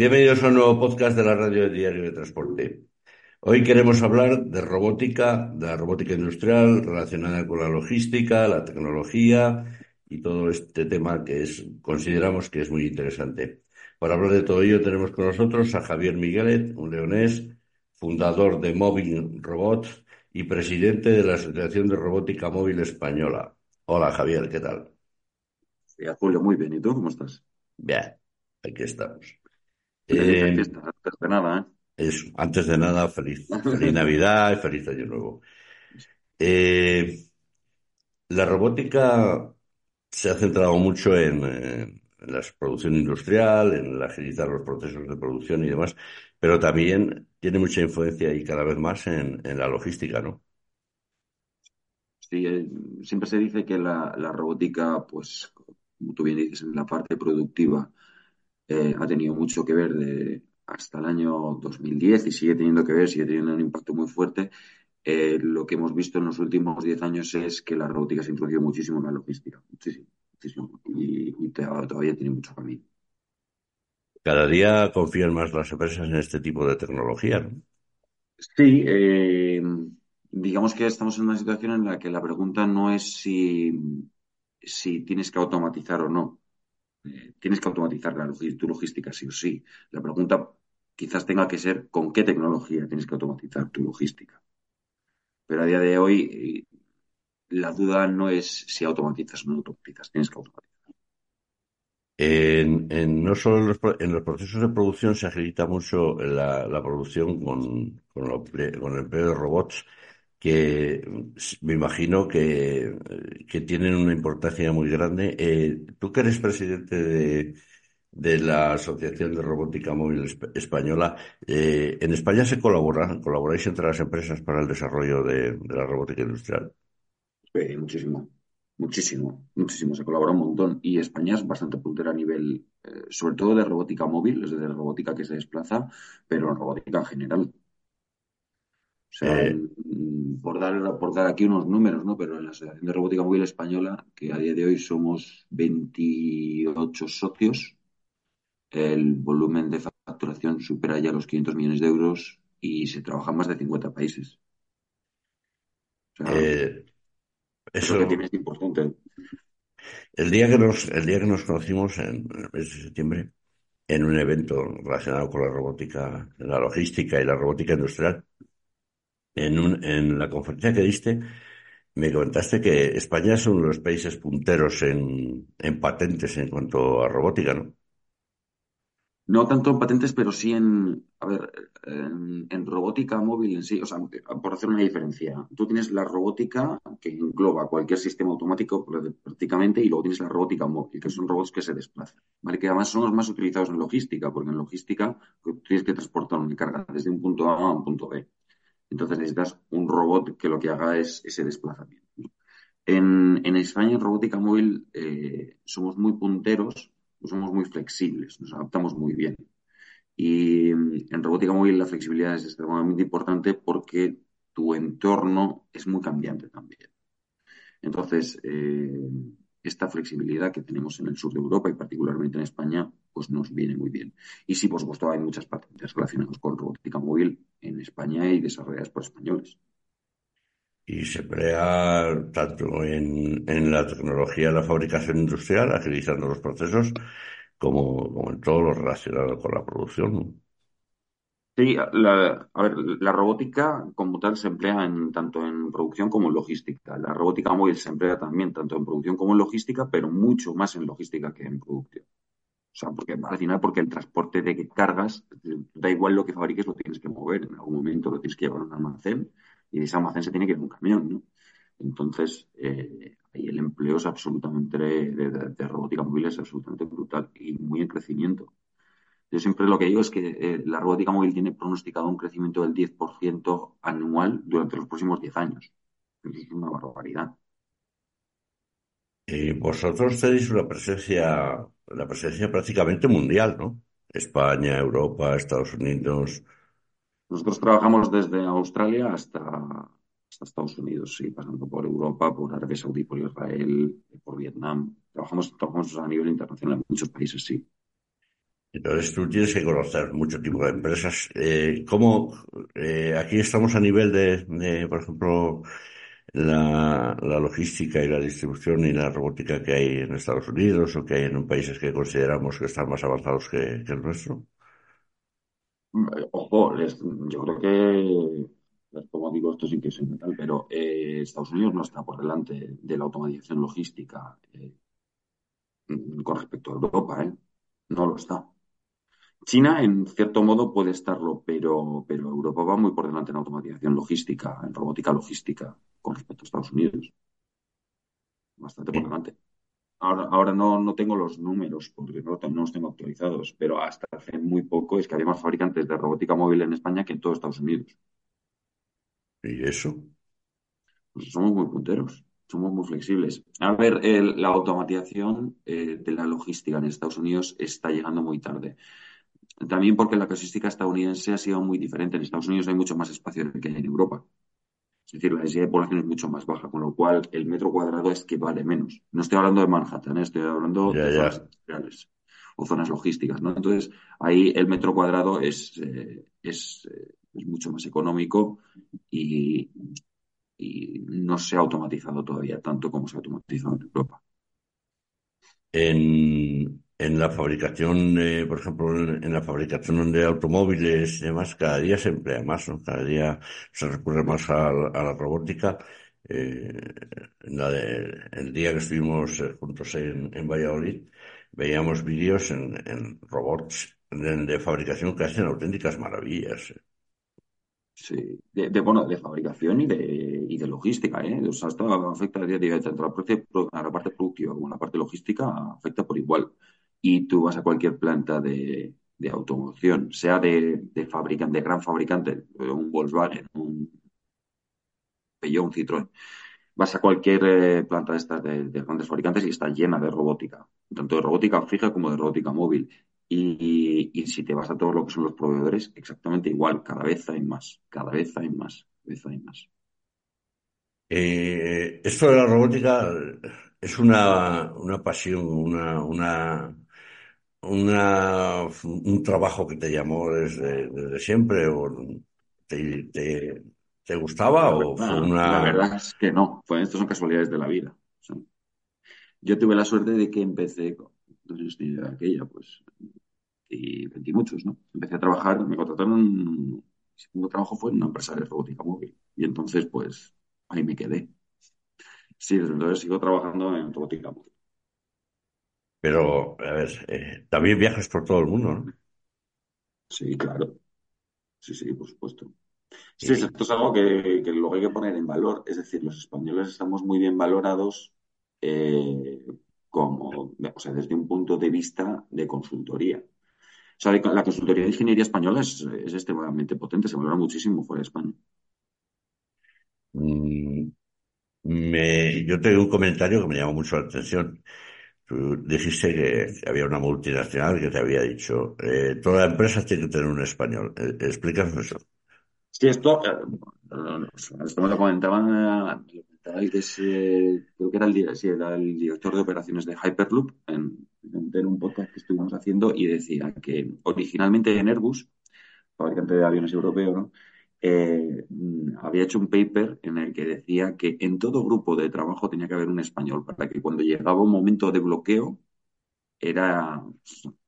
Bienvenidos a un nuevo podcast de la Radio Diario de Transporte. Hoy queremos hablar de robótica, de la robótica industrial relacionada con la logística, la tecnología y todo este tema que es, consideramos que es muy interesante. Para hablar de todo ello tenemos con nosotros a Javier Miguelet, un leonés, fundador de Móvil Robot y presidente de la Asociación de Robótica Móvil Española. Hola Javier, ¿qué tal? Sí, Julio, muy bien. ¿Y tú cómo estás? Bien, aquí estamos. Eh, fiesta, antes de nada, ¿eh? es, antes de nada, feliz, feliz Navidad y feliz Año Nuevo. Eh, la robótica se ha centrado mucho en, en la producción industrial, en agilizar los procesos de producción y demás, pero también tiene mucha influencia y cada vez más en, en la logística, ¿no? Sí, eh, siempre se dice que la, la robótica, pues, como tú bien dices, en la parte productiva eh, ha tenido mucho que ver de, hasta el año 2010 y sigue teniendo que ver, sigue teniendo un impacto muy fuerte. Eh, lo que hemos visto en los últimos 10 años es que la robótica se ha introducido muchísimo en la logística, muchísimo, muchísimo, y, todavía tiene mucho camino. Cada día confían más las empresas en este tipo de tecnología, ¿no? Sí, eh, digamos que estamos en una situación en la que la pregunta no es si, si tienes que automatizar o no. Eh, tienes que automatizar tu logística, sí o sí. La pregunta quizás tenga que ser con qué tecnología tienes que automatizar tu logística. Pero a día de hoy, eh, la duda no es si automatizas o no automatizas, tienes que automatizar. En, en- no solo en los, en los procesos de producción se agiliza mucho la, la producción con, con el empleo de robots que me imagino que, tienen una importancia muy grande. Eh, tú que eres presidente de, la Asociación de Robótica Móvil Esp- Española, eh, ¿en España se colabora, colaboráis entre las empresas para el desarrollo de, la robótica industrial? Eh, muchísimo, muchísimo, muchísimo. Se colabora un montón. Y España es bastante puntera a nivel, eh, sobre todo de robótica móvil, es decir, de robótica que se desplaza, pero en robótica en general. O sea, Eh, mm, por dar, por dar aquí unos números, ¿no? Pero en la Asociación de Robótica Móvil Española, que a día de hoy somos 28 socios, el volumen de facturación supera ya los 500 millones de euros y se trabaja en más de 50 países. O sea, eh, que eso. es importante. El día que nos, el día que nos conocimos, en el mes de septiembre, en un evento relacionado con la robótica, la logística y la robótica industrial, en un, en la conferencia que diste, me comentaste que España es uno de los países punteros en, en patentes en cuanto a robótica, ¿no? No tanto en patentes, pero sí en, a ver, en, en robótica móvil en sí. O sea, por hacer una diferencia, tú tienes la robótica que engloba cualquier sistema automático pr- prácticamente y luego tienes la robótica móvil, que son robots que se desplazan, ¿vale? Que además son los más utilizados en logística, porque en logística tú tienes que transportar una carga desde un punto A a un punto B. Entonces necesitas un robot que lo que haga es ese desplazamiento. En, en España, en robótica móvil, eh, somos muy punteros, somos muy flexibles, nos adaptamos muy bien. Y mm, en robótica móvil la flexibilidad es extremadamente importante porque tu entorno es muy cambiante también. Entonces, eh, esta flexibilidad que tenemos en el sur de Europa y particularmente en España, pues nos viene muy bien. Y sí, por supuesto, hay muchas patentes relacionadas con robótica móvil en España y desarrolladas por españoles. Y se emplea tanto en, la tecnología de la fabricación industrial, agilizando los procesos, como, como en todo lo relacionado con la producción. Sí, la, a ver, la robótica como tal se emplea en, tanto en producción como en logística. La robótica móvil se emplea también tanto en producción como en logística, pero mucho más en logística que en producción. O sea, porque al final, porque el transporte de cargas, da igual lo que fabriques, lo tienes que mover. En algún momento lo tienes que llevar a un almacén y de ese almacén se tiene que ir a un camión, ¿no? Entonces, eh, ahí el empleo es absolutamente de, robótica móvil es absolutamente brutal y muy en crecimiento. Yo siempre lo que digo es que eh, la robótica móvil tiene pronosticado un crecimiento del 10% anual durante los próximos 10 años. Eso es una barbaridad. Y vosotros tenéis una presencia, la presencia prácticamente mundial, ¿no? España, Europa, Estados Unidos. Nosotros trabajamos desde Australia hasta, hasta Estados Unidos, sí, pasando por Europa, por Arabia Saudí, por Israel, por Vietnam. Trabajamos, trabajamos a nivel internacional en muchos países, sí. Entonces tú tienes que conocer mucho tipo de empresas. Eh, ¿cómo, eh, aquí estamos a nivel de, de, por ejemplo, la, la logística y la distribución y la robótica que hay en Estados Unidos o que hay en países que consideramos que están más avanzados que, el nuestro? Ojo, les- yo creo que, como digo, esto sí que es mental, pero eh, Estados Unidos no está por delante de la automatización logística eh, con respecto a Europa, ¿eh? No lo está. China, en cierto modo, puede estarlo, pero, pero Europa va muy por delante en automatización logística, en robótica logística, con respecto a Estados Unidos. Bastante por delante. Ahora, ahora no, no tengo los números porque no, no los tengo actualizados, pero hasta hace muy poco es que había más fabricantes de robótica móvil en España que en todo Estados Unidos. ¿Y eso? Pues somos muy punteros, somos muy flexibles. A ver, el- la automatización eh, de la logística en Estados Unidos está llegando muy tarde. También porque la casuística estadounidense ha sido muy diferente. En Estados Unidos hay mucho más espacio que en Europa. Es decir, la densidad de población es mucho más baja, con lo cual el metro cuadrado es que vale menos. No estoy hablando de Manhattan, ¿eh? estoy hablando de zonas industriales o zonas logísticas, ¿no? Entonces, ahí el metro cuadrado es, eh, es, eh, es mucho más económico y, y no se ha automatizado todavía tanto como se ha automatizado en Europa. En, en la fabricación, eh, por ejemplo, en, la fabricación de automóviles y demás, cada día se emplea más. Cada día se recurre más a, la robótica. Eh, la de- el día que estuvimos eh, juntos en, en Valladolid, veíamos vídeos en, en robots de, de fabricación que hacen auténticas maravillas. Sí, de, de, bueno, de fabricación y de, y de logística, ¿eh? O sea, esto afecta de- de- a la parte productiva como a la parte logística, afecta por igual. Y tú vas a cualquier planta de, de automoción, sea de, de fabricante, de gran fabricante, un Volkswagen, un Peugeot, un Citroën, vas a cualquier eh, planta de estas de, de grandes fabricantes y está llena de robótica, tanto de robótica fija como de robótica móvil. Y, y si te vas a todo lo que son los proveedores, exactamente igual, cada vez hay más, cada vez hay más, cada vez hay más. Eh, esto de la robótica es una, una pasión, una, una, una, un trabajo que te llamó desde, desde siempre o te, te, te gustaba La o fue verdad, la una... verdad es que no, pues estas son casualidades de la vida. O sea, yo tuve la suerte de que empecé, entonces tenía aquella, pues, y 20 y muchos, ¿no? Empecé a trabajar, me contrataron, mi segundo trabajo fue en una empresa de robótica móvil. Y entonces, pues, ahí me quedé. Sí, desde entonces sigo trabajando en robótica móvil. Pero, a ver, eh, también viajas por todo el mundo, ¿no? Sí, claro. Sí, sí, por supuesto. Sí, esto es algo que, que luego hay que poner en valor. Es decir, los españoles estamos muy bien valorados eh, como, o sea, desde un punto de vista de consultoría. O sea, la consultoría de ingeniería española es, es extremadamente potente, se valora muchísimo fuera de España. mm, me, yo tengo un comentario que me llamó mucho la atención. Dijiste que había una multinacional que te había dicho, eh, toda empresa tiene que tener un español. Eh, explícanos eso. Sí, esto, eh, eh, esto me lo comentaba, lo comentaba el que es, eh, creo que era el director de operaciones de Hyperloop en, en un podcast que estuvimos haciendo y decía que originalmente en Airbus, fabricante de aviones europeo, ¿no? Eh, había hecho un paper en el que decía que en todo grupo de trabajo tenía que haber un español para que cuando llegaba un momento de bloqueo era,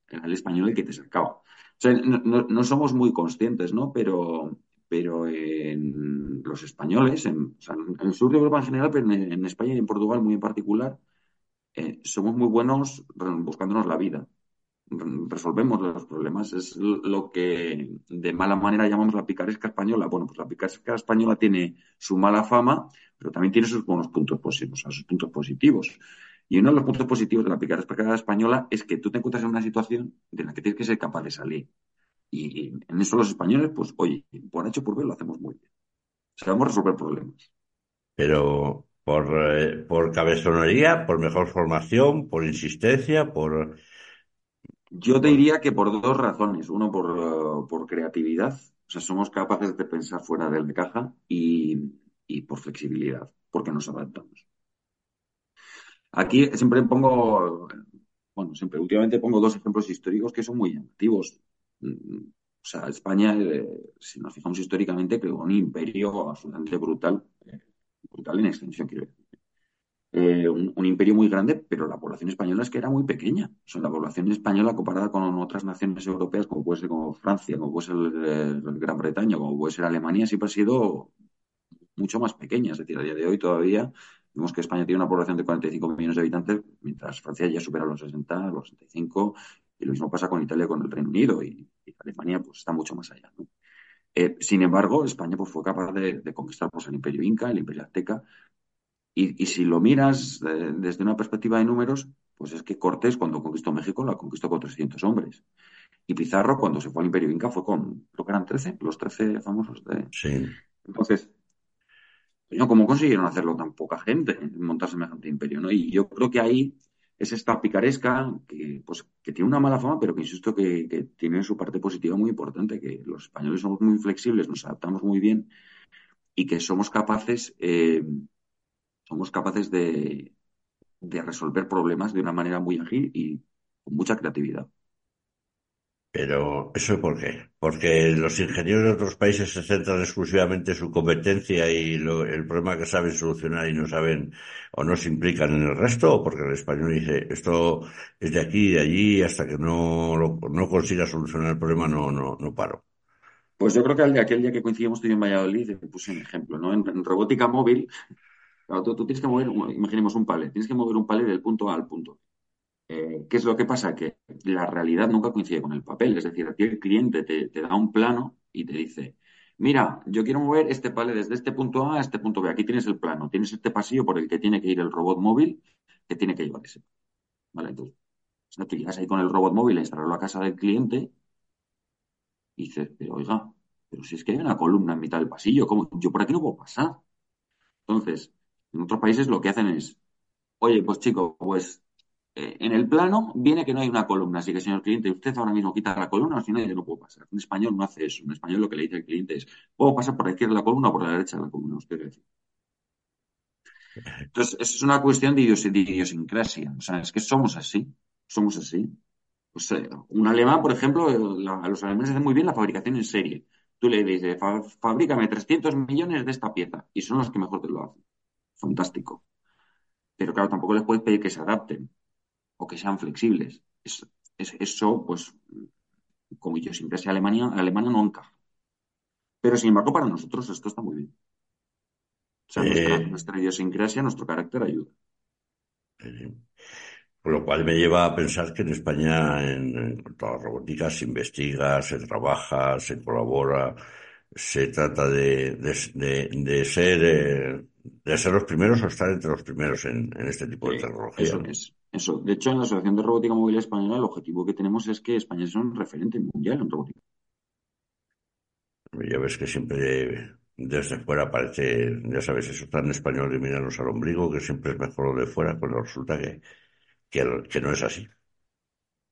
era el español el que te sacaba. O sea, no, somos muy conscientes, ¿no? Pero, pero en los españoles, en, el sur de Europa en general, pero en, en España y en Portugal muy en particular, eh, somos muy buenos buscándonos la vida. Resolvemos los problemas. Es lo que de mala manera llamamos la picaresca española. Bueno, pues la picaresca española tiene su mala fama, pero también tiene sus buenos puntos positivos, sus puntos positivos. Y uno de los puntos positivos de la picaresca española es que tú te encuentras en una situación de la que tienes que ser capaz de salir. Y en eso los españoles, pues, oye, por hecho por ver lo hacemos muy bien. Sabemos resolver problemas. Pero por, eh, por cabezonería, por mejor formación, por insistencia, por, Yo te diría que por dos razones. Uno, por, uh, por creatividad. O sea, somos capaces de pensar fuera de la caja y, y por flexibilidad, porque nos adaptamos. Aquí siempre pongo bueno, siempre, últimamente pongo dos ejemplos históricos que son muy llamativos. O sea, España, eh, si nos fijamos históricamente, creó un imperio absolutamente brutal, eh, brutal en extensión, quiero decir. Eh, un, imperio muy grande, pero la población española es que era muy pequeña. O la población española comparada con otras naciones europeas, como puede ser como Francia, como puede ser Gran Bretaña, como puede ser Alemania, siempre ha sido mucho más pequeña. Es decir, a día de hoy todavía vemos que España tiene una población de 45 millones de habitantes, mientras Francia ya supera los 60, los 65, y lo mismo pasa con Italia, con el Reino Unido, y, Alemania pues está mucho más allá. Eh, sin embargo, España pues, fue capaz de, de conquistar pues, el Imperio Inca, el Imperio Azteca, y, y si lo miras eh, desde una perspectiva de números, pues es que Cortés cuando conquistó México lo conquistó con 300 hombres. Y Pizarro cuando se fue al Imperio Inca fue con, creo que eran 13, los 13 famosos de... Sí. Entonces, ¿cómo consiguieron hacerlo tan poca gente, montar semejante imperio? ¿no? Y yo creo que ahí es esta picaresca que, pues, que tiene una mala fama, pero que insisto que, que, tiene su parte positiva muy importante, que los españoles somos muy flexibles, nos adaptamos muy bien y que somos capaces, eh, somos capaces de, de resolver problemas de una manera muy ágil y con mucha creatividad. Pero, ¿eso por qué? ¿Porque los ingenieros de otros países se centran exclusivamente en su competencia y lo, el problema que saben solucionar y no saben o no se implican en el resto? ¿O porque el español dice, esto es de aquí y de allí hasta que no, lo, no consiga solucionar el problema no, no, no paro? Pues yo creo que aquel día que coincidimos tú y en Valladolid, puse un ejemplo, ¿no? En, en robótica móvil, tú, tienes que mover, imaginemos un palet, tienes que mover un palet del punto A al punto B. Eh, ¿Qué es lo que pasa? Que la realidad nunca coincide con el papel. Es decir, aquí el cliente te, te, da un plano y te dice, mira, yo quiero mover este palet desde este punto A a este punto B. Aquí tienes el plano, tienes este pasillo por el que tiene que ir el robot móvil que tiene que llevar ese. ¿Vale? Entonces, o sea, tú llegas ahí con el robot móvil a instalarlo a casa del cliente y dices, pero oiga, pero si es que hay una columna en mitad del pasillo, ¿cómo? Yo por aquí no puedo pasar. Entonces, en otros países lo que hacen es, oye, pues chico, pues eh, en el plano viene que no hay una columna, así que señor cliente, usted ahora mismo quita la columna, si no, yo no pasar. En español no hace eso. En español lo que le dice al cliente es, ¿puedo pasar por la izquierda de la columna o por la derecha de la columna? Usted decir. Entonces, es una cuestión de, idios de, idiosincrasia. O sea, es que somos así. Somos así. Eh, un alemán, por ejemplo, la, los alemanes hacen muy bien la fabricación en serie. Tú le dices, fa, fabrícame 300 millones de esta pieza. Y son los que mejor te lo hacen. Fantástico. Pero claro, tampoco les puedes pedir que se adapten o que sean flexibles. Es, es, eso, pues, como yo siempre sé, Alemania, Alemania no encaja. Pero sin embargo, para nosotros esto está muy bien. O sea, eh, nuestra, nuestra, idiosincrasia, nuestro carácter ayuda. Eh, por lo cual me lleva a pensar que en España, en, en cuanto a la robótica, se investiga, se trabaja, se colabora, se trata de, de, de, de ser eh, de ser los primeros o estar entre los primeros en, en este tipo de tecnología. Eso es. Eso. De hecho, en la Asociación de Robótica Móvil Española, el objetivo que tenemos es que España sea un referente mundial en robótica. Ya ves que siempre desde fuera parece, ya sabes, eso tan español de mirarnos al ombligo, que siempre es mejor lo de fuera, pues resulta que, que, que, no es así.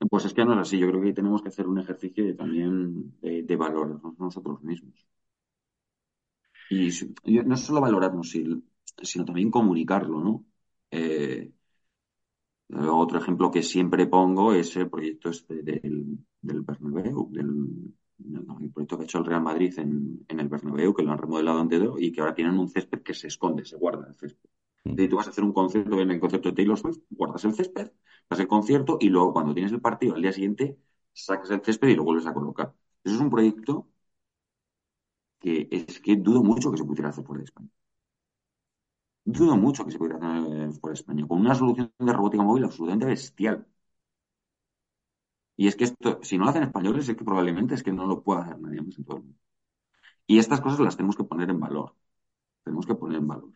Pues es que no es así. Yo creo que tenemos que hacer un ejercicio también de, de valorarnos nosotros mismos. Y no solo valorarnos, sino también comunicarlo, ¿no? Eh, otro ejemplo que siempre pongo es el proyecto este del, del Bernabéu, del, el proyecto que ha hecho el Real Madrid en, en el Bernabéu, que lo han remodelado entero y que ahora tienen un césped que se esconde, se guarda el césped. Y tú vas a hacer un concierto, en el concierto de Taylor Swift, guardas el césped, das el concierto y luego cuando tienes el partido al día siguiente sacas el césped y lo vuelves a colocar. Eso es un proyecto que es que dudo mucho que se pudiera hacer fuera de España. Dudo mucho que se pudiera hacer fuera de España, con una solución de robótica móvil absolutamente bestial. Y es que esto, si no lo hacen españoles, es que probablemente es que no lo pueda hacer nadie más en todo el mundo. Y estas cosas las tenemos que poner en valor. Tenemos que poner en valor.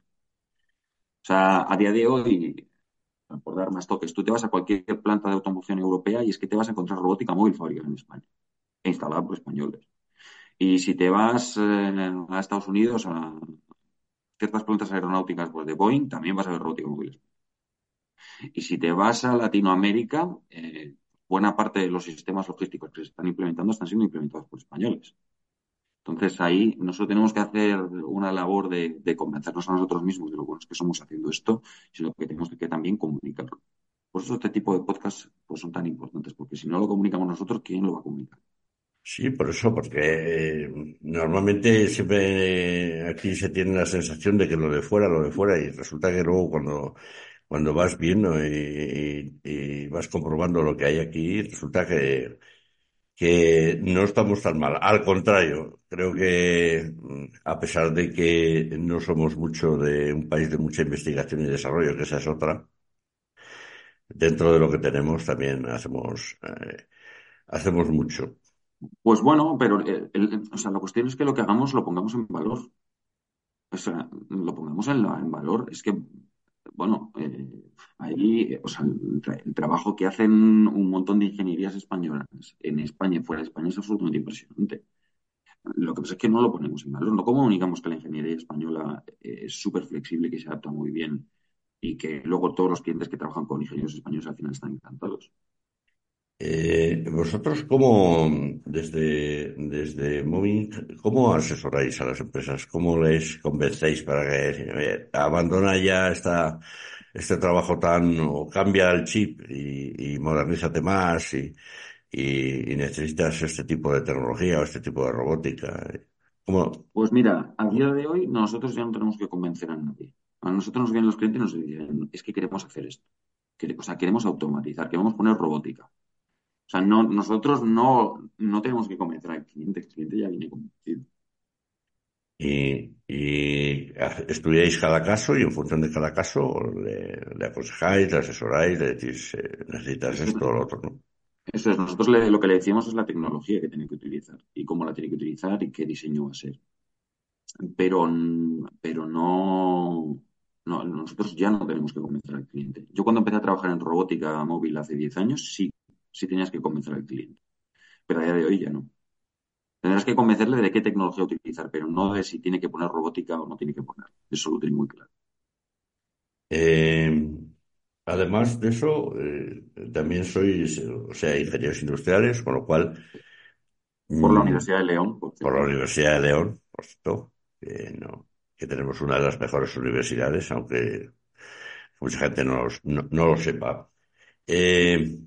O sea, a día de hoy, por dar más toques, tú te vas a cualquier planta de automoción europea y es que te vas a encontrar robótica móvil fabricada en España e instalada por españoles. Y si te vas eh, a Estados Unidos, a ciertas plantas aeronáuticas pues, de Boeing, también vas a ver robótica móvil. Y si te vas a Latinoamérica, eh, buena parte de los sistemas logísticos que se están implementando están siendo implementados por españoles. Entonces ahí nosotros tenemos que hacer una labor de, convencernos a nosotros mismos de lo buenos que somos haciendo esto, sino que tenemos que también comunicarlo. Por eso este tipo de podcasts pues, son tan importantes, porque si no lo comunicamos nosotros, ¿quién lo va a comunicar? Sí, por eso, porque eh, normalmente siempre aquí se tiene la sensación de que lo de fuera, lo de fuera, y resulta que luego cuando, cuando vas viendo y vas comprobando lo que hay aquí, resulta que, que no estamos tan mal. Al contrario, creo que mm, a pesar de que no somos mucho de un país de mucha investigación y desarrollo, que esa es otra, dentro de lo que tenemos también hacemos, eh, hacemos mucho. Pues bueno, pero eh, o sea, la cuestión es que lo que hagamos lo pongamos en valor. O sea, lo pongamos en, la- en valor. Es que, bueno, eh, ahí, o sea, el trabajo que hacen un montón de ingenierías españolas en España y fuera de España es absolutamente impresionante. Lo que pasa es que no lo ponemos en valor. No comunicamos que la ingeniería española eh, es súper flexible, que se adapta muy bien y que luego todos los clientes que trabajan con ingenieros españoles al final están encantados. Eh, vosotros, ¿cómo, desde, desde Moving, cómo asesoráis a las empresas? ¿Cómo les convencéis para que eh, abandona ya esta, este trabajo tan, o cambia el chip y, y modernízate más y, necesitas este tipo de tecnología o este tipo de robótica? Pues mira, a día de hoy nosotros ya no tenemos que convencer a nadie. A nosotros nos vienen los clientes y nos dicen, es que queremos hacer esto. O sea, queremos automatizar, queremos poner robótica. O sea, no, nosotros no, no tenemos que convencer al cliente, el cliente ya viene convencido. Y, y estudiáis cada caso y en función de cada caso le, le aconsejáis, le asesoráis, le decís, eh, necesitas esto o lo otro, ¿no? eso es. nosotros le- lo que le decíamos es la tecnología que tiene que utilizar y cómo la tiene que utilizar y qué diseño va a ser. Pero, pero no, no, nosotros ya no tenemos que convencer al cliente. Yo cuando empecé a trabajar en robótica móvil hace 10 años, sí, sí tenías que convencer al cliente, pero a día de hoy ya no. Tendrás que convencerle de qué tecnología utilizar, pero no de si tiene que poner robótica o no tiene que poner. Eso lo tiene muy claro. Eh, además de eso, eh, también sois, o sea, ingenieros industriales, con lo cual, Por la mm, Universidad de León, por por la. Universidad de León, por cierto, que, no, que tenemos una de las mejores universidades, aunque mucha gente no, no, no lo sepa. Eh,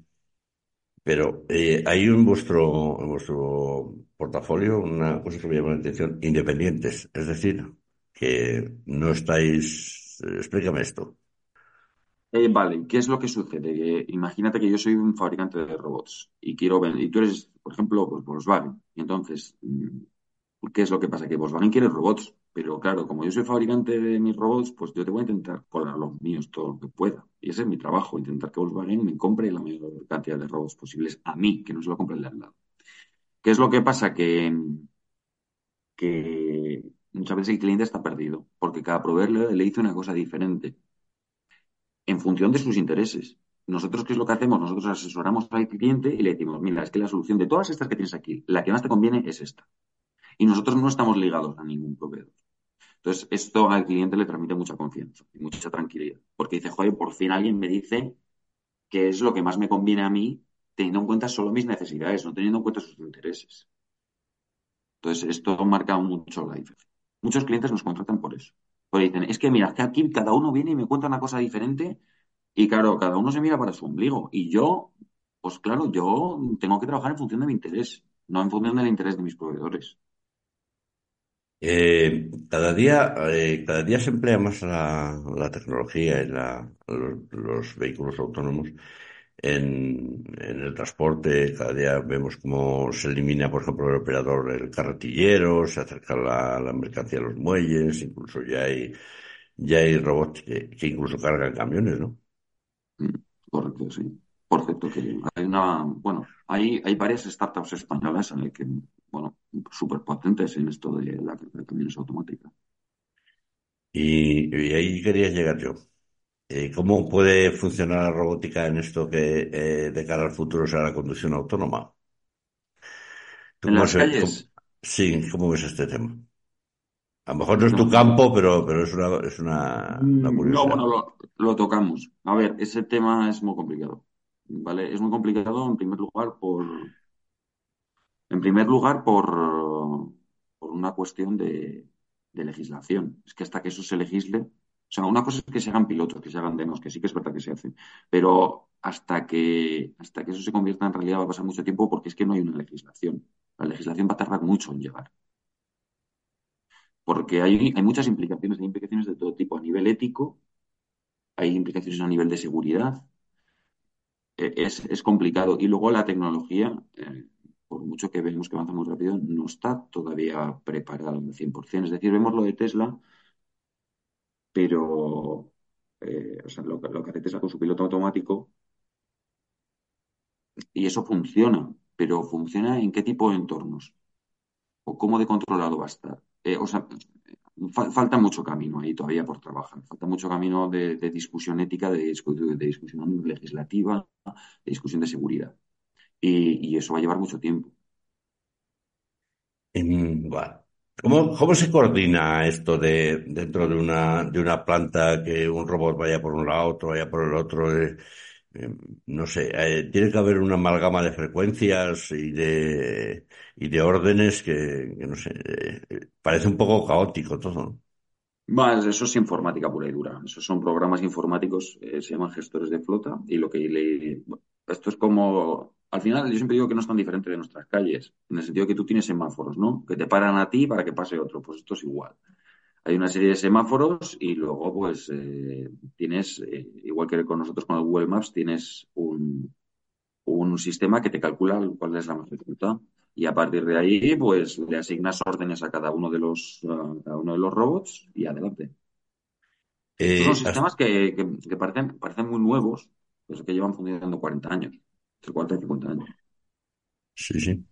pero eh, hay en vuestro, en vuestro portafolio una cosa que me llama la atención, independientes, es decir, que no estáis, eh, explícame esto. Eh, vale, ¿qué es lo que sucede? Que imagínate que yo soy un fabricante de robots y quiero vender, y tú eres, por ejemplo, pues Volkswagen. Y entonces, mm, ¿qué es lo que pasa? Que Volkswagen quiere robots, pero claro, como yo soy fabricante de mis robots, pues yo te voy a intentar colar los míos todo lo que pueda. Y ese es mi trabajo, intentar que Volkswagen me compre la mayor cantidad de robots posibles a mí, que no se lo compre el de al lado. ¿Qué es lo que pasa? Que, muchas veces el cliente está perdido, porque cada proveedor le, le dice una cosa diferente en función de sus intereses. Nosotros, ¿qué es lo que hacemos? Nosotros asesoramos al cliente y le decimos, mira, es que la solución de todas estas que tienes aquí, la que más te conviene es esta. Y nosotros no estamos ligados a ningún proveedor. Entonces, esto al cliente le transmite mucha confianza y mucha tranquilidad, porque dice, joder, por fin alguien me dice qué es lo que más me conviene a mí, teniendo en cuenta solo mis necesidades, no teniendo en cuenta sus intereses. Entonces, esto marca mucho la diferencia. Muchos clientes nos contratan por eso. Porque dicen, es que mira, que aquí cada uno viene y me cuenta una cosa diferente y claro, cada uno se mira para su ombligo. Y yo, pues claro, yo tengo que trabajar en función de mi interés, no en función del interés de mis proveedores. Eh, cada día, eh, cada día se emplea más la, tecnología y la, los, los vehículos autónomos en, el transporte. Cada día vemos cómo se elimina, por ejemplo, el operador del carretillero, se acerca la, mercancía a los muelles, incluso ya hay, ya hay robots que, incluso cargan camiones, ¿no? Mm, Correcto, sí. Por cierto, que hay una, bueno, hay, hay varias startups españolas en el que, bueno, súper potentes en esto de la de camiones automática. Y, y ahí quería llegar yo. Eh, ¿cómo puede funcionar la robótica en esto que eh, de cara al futuro será la conducción autónoma? ¿Tú En cómo las se, cómo- calles, sí, cómo ves este tema? A lo mejor no es tu no, campo, pero, pero es una, es una, una Mm, No, curiosidad. bueno, lo, lo tocamos. A ver, ese tema es muy complicado, ¿vale? Es muy complicado en primer lugar por, en primer lugar por, por una cuestión de, de legislación. Es que hasta que eso se legisle, o sea, una cosa es que se hagan pilotos, que se hagan demos, que sí que es verdad que se hacen, pero hasta que, hasta que eso se convierta en realidad va a pasar mucho tiempo porque es que no hay una legislación. La legislación va a tardar mucho en llegar. Porque hay, hay muchas implicaciones, hay implicaciones de todo tipo, a nivel ético, hay implicaciones a nivel de seguridad, e, es, es complicado. Y luego la tecnología, eh, por mucho que vemos que avanza muy rápido, no está todavía preparada al 100%. Es decir, vemos lo de Tesla, pero eh, o sea, lo, que hace Tesla con su piloto automático, y eso funciona, pero ¿funciona en qué tipo de entornos? ¿O cómo de controlado va a estar? Eh, o sea, fa- falta mucho camino ahí todavía por trabajar. Falta mucho camino de, discusión ética, de, discu- de discusión legislativa, de discusión de seguridad. Y, y eso va a llevar mucho tiempo. ¿Cómo, se coordina esto de dentro de una, de una planta que un robot vaya por un lado, otro vaya por el otro? Eh, eh, no sé, eh, tiene que haber una amalgama de frecuencias y de, y de órdenes que, no sé, parece un poco caótico todo. ¿No? Más, eso es informática pura y dura. Esos son programas informáticos, eh, se llaman gestores de flota, y lo que le... bueno, Esto es como... Al final, yo siempre digo que no es tan diferente de nuestras calles, en el sentido que tú tienes semáforos, ¿no? Que te paran a ti para que pase otro. Pues esto es igual. Hay una serie de semáforos y luego, pues, eh, tienes, eh, igual que con nosotros con el Google Maps, tienes un, un sistema que te calcula cuál es la mejor ruta. Y a partir de ahí, pues, le asignas órdenes a cada uno de los, a cada uno de los robots y adelante. Son Eh, has- sistemas que, que- que parecen, parecen muy nuevos, pero que llevan funcionando 40 años, entre 40 y 50 años. sí, sí.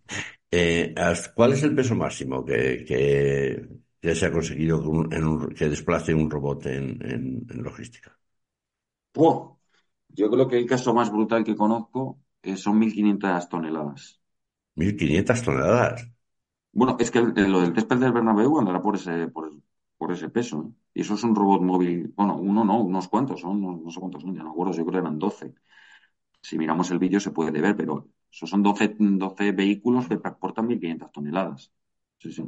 Eh, ¿cuál es el peso máximo que, que, que se ha conseguido que, un- en un- que desplace un robot en, en- en logística? ¡Puah! Yo creo que el caso más brutal que conozco son 1.500 toneladas. 1.500 toneladas. Bueno, es que lo del césped del Bernabéu andará por ese, por, por ese peso. ¿eh? Y eso es un robot móvil. Bueno, uno no, unos cuantos son, no, no sé cuántos son, ya no acuerdo, yo creo que eran 12. Si miramos el vídeo se puede ver, pero esos son 12, 12 vehículos que transportan 1.500 toneladas. Sí, sí.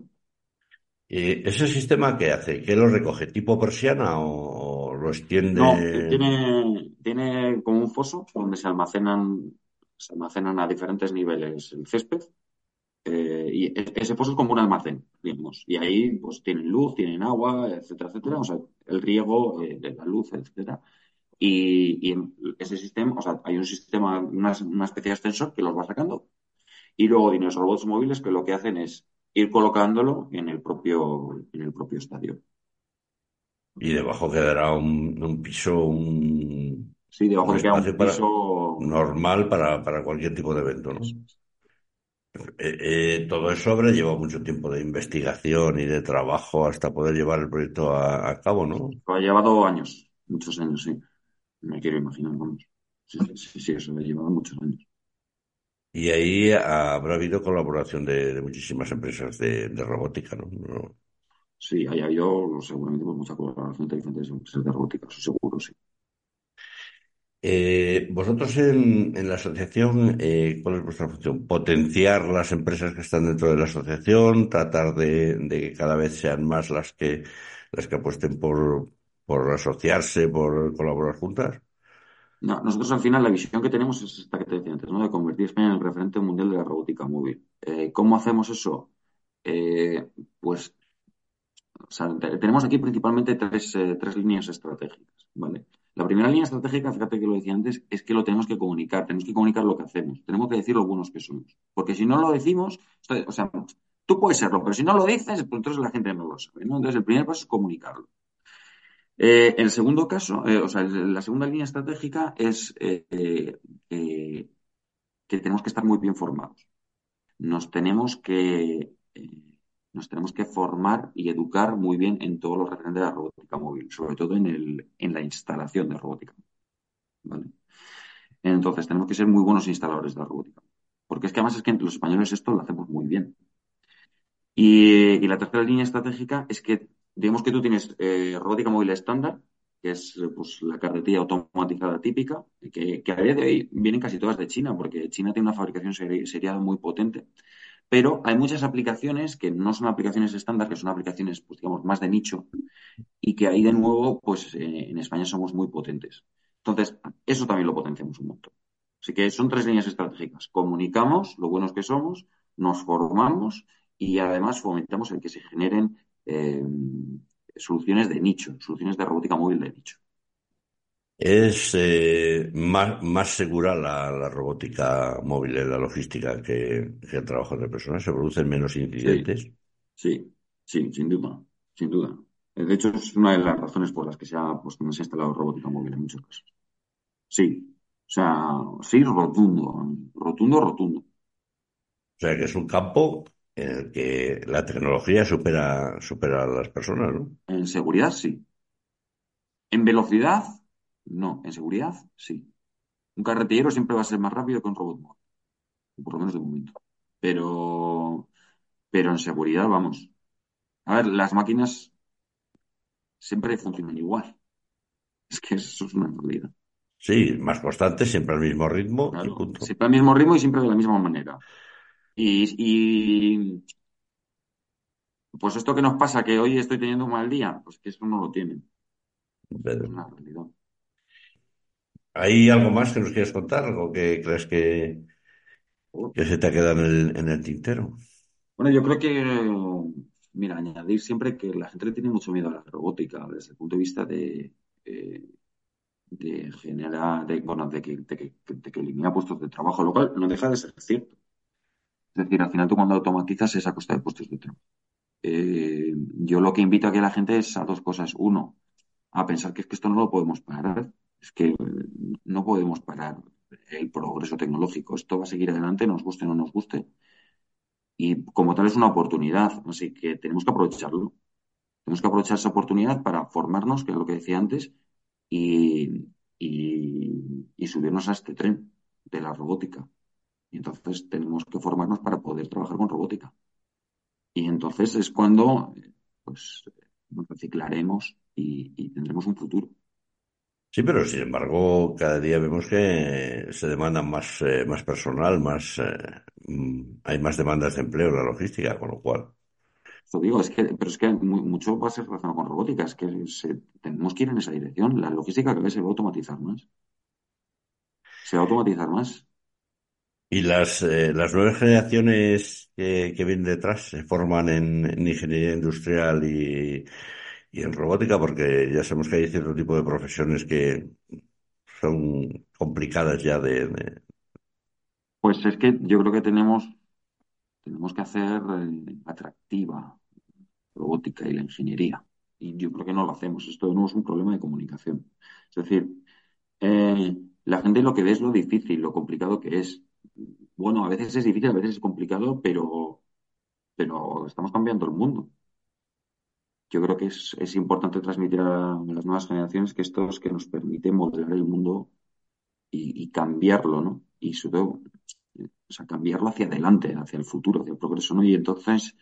Eh, ¿ese sistema qué hace? ¿Qué lo recoge? ¿Tipo persiana o, lo No, extiende? tiene, tiene como un foso donde se almacenan, se almacenan a diferentes niveles el césped. eh, y e- ese foso es como un almacén, digamos. Y ahí pues tienen luz, tienen agua, etcétera, etcétera. O sea, el riego, eh, la luz, etcétera. Y, y ese sistema, o sea, hay un sistema, una, una especie de extensor que los va sacando. Y luego tienes robots móviles que lo que hacen es ir colocándolo en el propio, en el propio estadio. Y debajo quedará un, un piso, un, Sí, debajo te queda un espacio para, piso. normal para, para cualquier tipo de evento, ¿no? Eh, eh, todo eso habrá llevado mucho tiempo de investigación y de trabajo hasta poder llevar el proyecto a, a cabo, ¿no? Ha llevado años, muchos años, sí. Me quiero imaginar, vamos. Sí, sí, sí, eso ha llevado muchos años. Y ahí habrá habido colaboración de, de muchísimas empresas de, de robótica, ¿no? No- Sí, ahí ha habido seguramente pues, mucha colaboración entre diferentes empresas de robótica, eso seguro, sí. Eh, vosotros en, la asociación, eh, ¿cuál es vuestra función? ¿Potenciar las empresas que están dentro de la asociación? ¿Tratar de, que cada vez sean más las que, las que apuesten por, por asociarse, por colaborar juntas? No, nosotros al final la visión que tenemos es esta que te decía antes, ¿no? De convertir España en el referente mundial de la robótica móvil. Eh, ¿cómo hacemos eso? Pues o sea, te- tenemos aquí principalmente tres, tres líneas estratégicas, ¿vale? La primera línea estratégica, fíjate que lo decía antes, es que lo tenemos que comunicar, tenemos que comunicar lo que hacemos, tenemos que decir lo buenos que somos. Porque si no lo decimos, o sea, tú puedes serlo, pero si no lo dices, pues entonces la gente no lo sabe. Entonces el primer paso es comunicarlo. Eh, el segundo caso, eh, o sea, la segunda línea estratégica es eh, que tenemos que estar muy bien formados. Nos tenemos que, nos tenemos que formar y educar muy bien en todo lo referente a la robótica móvil, sobre todo en el, en la instalación de robótica, ¿vale? Entonces, tenemos que ser muy buenos instaladores de robótica. Porque es que además es que los españoles esto lo hacemos muy bien. Y, y la tercera línea estratégica es que, digamos que tú tienes eh, robótica móvil estándar, que es pues, la carretilla automatizada típica, que, que a día de hoy vienen casi todas de China, porque China tiene una fabricación seri- seriada muy potente. Pero hay muchas aplicaciones que no son aplicaciones estándar, que son aplicaciones, pues digamos, más de nicho, y que ahí de nuevo, pues eh, en España somos muy potentes. Entonces, eso también lo potenciamos un montón. Así que son tres líneas estratégicas. Comunicamos lo buenos que somos, nos formamos y además fomentamos el que se generen eh, soluciones de nicho, soluciones de robótica móvil de nicho. Es eh, más, más segura la, la robótica móvil en la logística que, que el trabajo de personas. Se producen menos incidentes. Sí, sí, sin duda, sin duda. De hecho, es una de las razones por las que se ha, pues, que se ha instalado robótica móvil en muchos casos. Sí, o sea, sí, rotundo, rotundo, rotundo. O sea que es un campo en el que la tecnología supera, supera a las personas, ¿no? En seguridad, sí. En velocidad, no. En seguridad, sí. Un carretillero siempre va a ser más rápido que un robot por lo menos de momento. Pero, pero en seguridad, vamos. A ver, las máquinas siempre funcionan igual. Es que eso es una realidad. Sí, más constante, siempre al mismo ritmo y Claro, punto. siempre al mismo ritmo y siempre de la misma manera. Y, y, pues esto que nos pasa, que hoy estoy teniendo un mal día, pues que eso no lo tienen. Es una realidad. ¿Hay algo más que nos quieras contar? ¿Algo que crees que, se te ha quedado en el, tintero? Bueno, yo creo que, mira, añadir siempre que la gente tiene mucho miedo a la robótica desde el punto de vista de, eh, generar, de, bueno, de que elimina puestos de trabajo, lo cual no deja de ser cierto. Es decir, al final tú cuando automatizas es a costa de puestos de trabajo. Eh, yo lo que invito aquí a la gente es a dos cosas. Uno, a pensar que es que esto no lo podemos parar. Es que no podemos parar el progreso tecnológico. Esto va a seguir adelante, nos guste o no nos guste. Y como tal es una oportunidad, así que tenemos que aprovecharlo. Tenemos que aprovechar esa oportunidad para formarnos, que es lo que decía antes, y, subirnos a este tren de la robótica. Y entonces tenemos que formarnos para poder trabajar con robótica. Y entonces es cuando pues, nos reciclaremos y tendremos un futuro. Sí, pero sin embargo, cada día vemos que se demanda más, eh, más personal, más, eh, mm, hay más demandas de empleo en la logística, con lo cual. Lo digo, es que, pero es que mu- mucho va a ser relacionado con robótica, es que se- tenemos que ir en esa dirección. La logística cada vez se va a automatizar más. Se va a automatizar más. Y las, eh, las nuevas generaciones que, que vienen detrás se forman en, en ingeniería industrial y, y en robótica, porque ya sabemos que hay cierto tipo de profesiones que son complicadas ya de, Pues es que yo creo que tenemos, tenemos que hacer eh, atractiva robótica y la ingeniería. Y yo creo que no lo hacemos. Esto no es un problema de comunicación. Es decir, eh, la gente lo que ve es lo difícil, lo complicado que es. Bueno, a veces es difícil, a veces es complicado, pero, pero estamos cambiando el mundo. Yo creo que es, es importante transmitir a las nuevas generaciones que esto es que nos permite modelar el mundo y, cambiarlo, ¿no? Y sobre todo, o sea, cambiarlo hacia adelante, hacia el futuro, hacia el progreso, ¿no? Y entonces,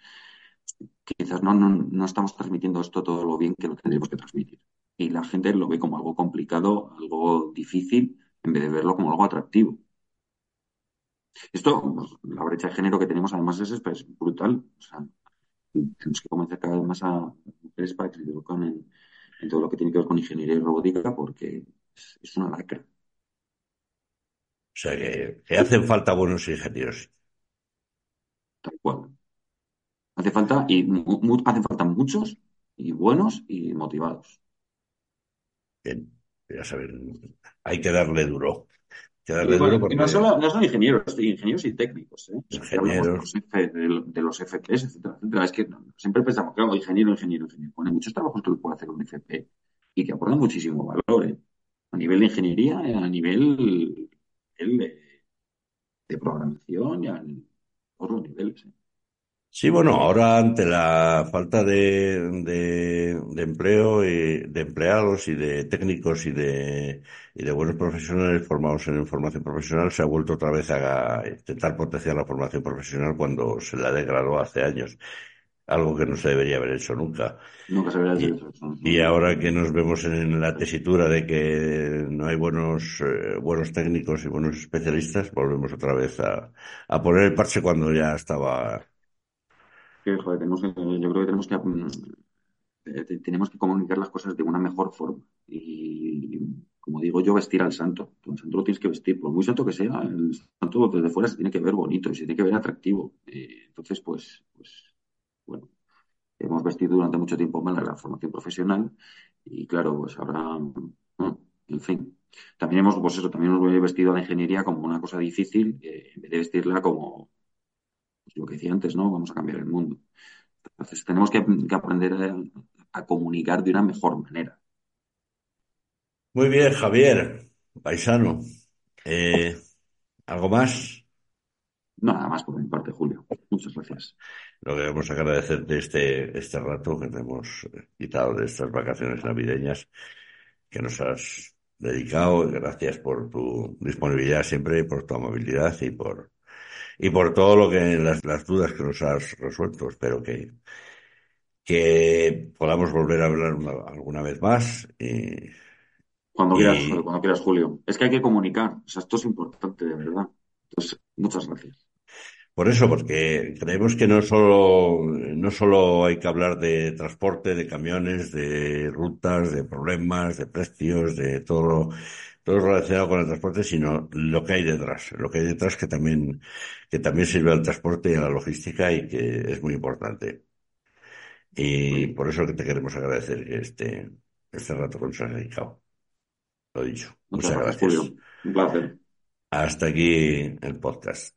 quizás no, no, no estamos transmitiendo esto todo lo bien que lo tendríamos que transmitir. Y la gente lo ve como algo complicado, algo difícil, en vez de verlo como algo atractivo. Esto, pues, la brecha de género que tenemos además es, es brutal. O tenemos que convencer cada vez más a mujeres para que se eduquen en, en todo lo que tiene que ver con ingeniería y robótica porque es, es una lacra. o sea, que, que hacen falta buenos ingenieros. Tal cual. Hace falta, y mu- mu- hacen falta muchos, y buenos, y motivados. Bien, ya saben, hay que darle duro. Hay que darle Y, duro bueno, y no solo, no ingenieros, ingenieros y técnicos, ¿eh? Hablamos de ingenieros, los, de, los FPs, etcétera, etcétera. Es que no, siempre pensamos, claro, ingeniero, ingeniero, ingeniero. Bueno, hay muchos trabajos que lo puede hacer un FP y que aportan muchísimo valor, ¿eh? A nivel de ingeniería, eh, a nivel, nivel de, de programación y a los niveles, ¿eh? Sí, bueno, ahora ante la falta de, de, de empleo y de empleados y de técnicos y de, y de buenos profesionales formados en formación profesional, se ha vuelto otra vez a intentar potenciar la formación profesional cuando se la degradó hace años, algo que no se debería haber hecho nunca. Nunca se verá el Y, ahora que nos vemos en la tesitura de que no hay buenos, eh, buenos técnicos y buenos especialistas, volvemos otra vez a, a poner el parche cuando ya estaba que, tenemos que, yo creo que tenemos que mm, eh, tenemos que comunicar las cosas de una mejor forma. Y como digo yo, vestir al santo. el santo lo tienes que vestir, por muy santo que sea, el santo desde fuera se tiene que ver bonito y se tiene que ver atractivo. Eh, entonces, pues, pues, bueno, hemos vestido durante mucho tiempo mal la formación profesional y claro, pues ahora, en fin. También hemos, pues eso, también hemos vestido a la ingeniería como una cosa difícil, eh, en vez de vestirla como lo que decía antes, ¿no? Vamos a cambiar el mundo. Entonces tenemos que, aprender a, comunicar de una mejor manera. Muy bien, Javier, paisano. Eh, ¿Algo más? nada más por mi parte, Julio. Muchas gracias. Lo que queremos agradecerte este, este rato que te hemos quitado de estas vacaciones navideñas que nos has dedicado. Gracias por tu disponibilidad siempre, por tu amabilidad y por, y por todo lo que, las, las dudas que nos has resuelto. Espero que, que podamos volver a hablar alguna vez más. Y, cuando, quieras, cuando quieras, Julio. Es que hay que comunicar. O sea, esto es importante, de verdad. Entonces, muchas gracias. Por eso, porque creemos que no solo, no solo hay que hablar de transporte, de camiones, de rutas, de problemas, de precios, de todo, todo relacionado con el transporte, sino lo que hay detrás, lo que hay detrás que también, que también sirve al transporte y a la logística y que es muy importante. Y por eso que te queremos agradecer este, este rato que nos has dedicado. Lo dicho. Muchas, gracias. Un placer. Hasta aquí el podcast.